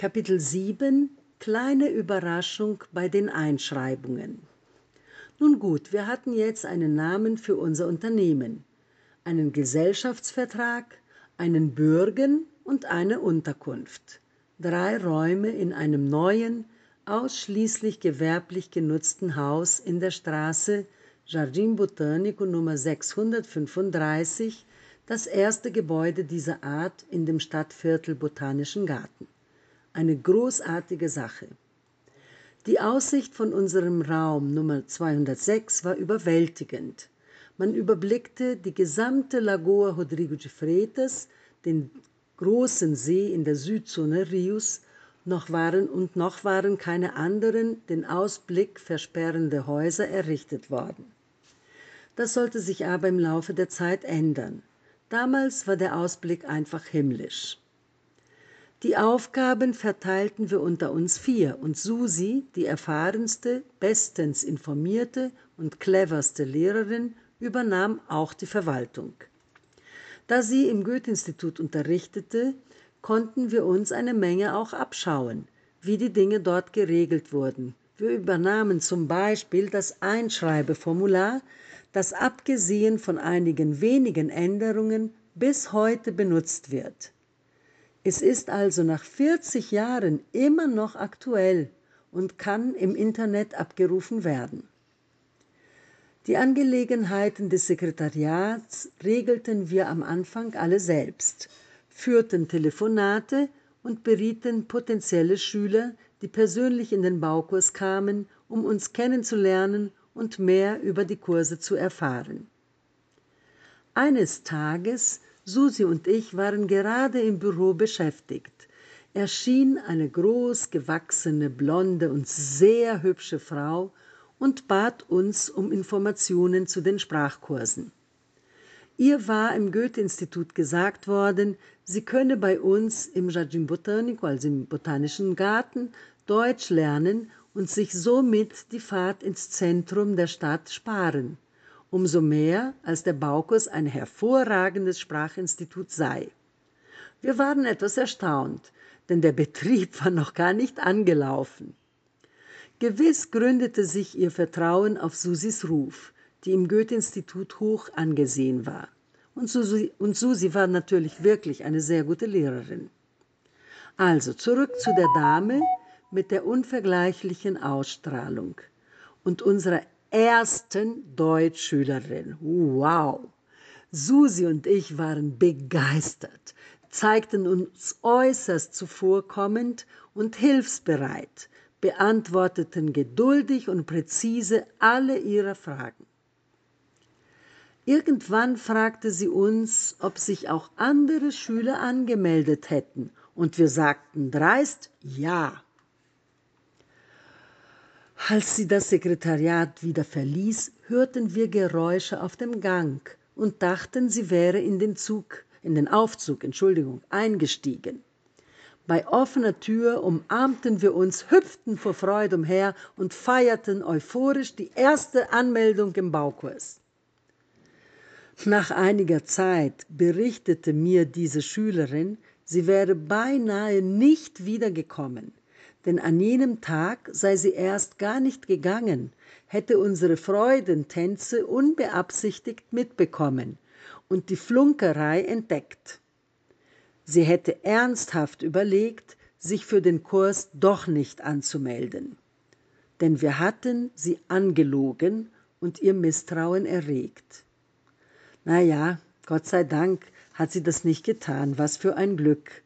Kapitel 7 Kleine Überraschung bei den Einschreibungen. Nun gut, wir hatten jetzt einen Namen für unser Unternehmen, einen Gesellschaftsvertrag, einen Bürgen und eine Unterkunft. Drei Räume in einem neuen, ausschließlich gewerblich genutzten Haus in der Straße Jardim Botânico Nummer 635, das erste Gebäude dieser Art in dem Stadtviertel Botanischen Garten. Eine großartige Sache. Die Aussicht von unserem Raum Nummer 206 war überwältigend. Man überblickte die gesamte Lagoa Rodrigo de Freitas, den großen See in der Südzone Rios, noch waren und noch waren keine anderen den Ausblick versperrende Häuser errichtet worden. Das sollte sich aber im Laufe der Zeit ändern. Damals war der Ausblick einfach himmlisch. Die Aufgaben verteilten wir unter uns vier und Susi, die erfahrenste, bestens informierte und cleverste Lehrerin, übernahm auch die Verwaltung. Da sie im Goethe-Institut unterrichtete, konnten wir uns eine Menge auch abschauen, wie die Dinge dort geregelt wurden. Wir übernahmen zum Beispiel das Einschreibeformular, das abgesehen von einigen wenigen Änderungen bis heute benutzt wird. Es ist also nach 40 Jahren immer noch aktuell und kann im Internet abgerufen werden. Die Angelegenheiten des Sekretariats regelten wir am Anfang alle selbst, führten Telefonate und berieten potenzielle Schüler, die persönlich in den Baukurs kamen, um uns kennenzulernen und mehr über die Kurse zu erfahren. Eines Tages Susi und ich waren gerade im Büro beschäftigt. Erschien eine groß gewachsene, blonde und sehr hübsche Frau und bat uns um Informationen zu den Sprachkursen. Ihr war im Goethe-Institut gesagt worden, sie könne bei uns im Jardin Botanico, also im Botanischen Garten, Deutsch lernen und sich somit die Fahrt ins Zentrum der Stadt sparen umso mehr als der Baukurs ein hervorragendes Sprachinstitut sei. Wir waren etwas erstaunt, denn der Betrieb war noch gar nicht angelaufen. Gewiss gründete sich ihr Vertrauen auf Susis Ruf, die im Goethe-Institut hoch angesehen war. Und Susi, und Susi war natürlich wirklich eine sehr gute Lehrerin. Also zurück zu der Dame mit der unvergleichlichen Ausstrahlung und unserer ersten Deutschschülerin. Wow! Susi und ich waren begeistert, zeigten uns äußerst zuvorkommend und hilfsbereit, beantworteten geduldig und präzise alle ihre Fragen. Irgendwann fragte sie uns, ob sich auch andere Schüler angemeldet hätten, und wir sagten dreist Ja. Als sie das Sekretariat wieder verließ, hörten wir Geräusche auf dem Gang und dachten, sie wäre in den Zug, in den Aufzug, Entschuldigung, eingestiegen. Bei offener Tür umarmten wir uns, hüpften vor Freude umher und feierten euphorisch die erste Anmeldung im Baukurs. Nach einiger Zeit berichtete mir diese Schülerin, sie wäre beinahe nicht wiedergekommen denn an jenem Tag sei sie erst gar nicht gegangen, hätte unsere Freudentänze unbeabsichtigt mitbekommen und die Flunkerei entdeckt. Sie hätte ernsthaft überlegt, sich für den Kurs doch nicht anzumelden. Denn wir hatten sie angelogen und ihr Misstrauen erregt. Na ja, Gott sei Dank hat sie das nicht getan, was für ein Glück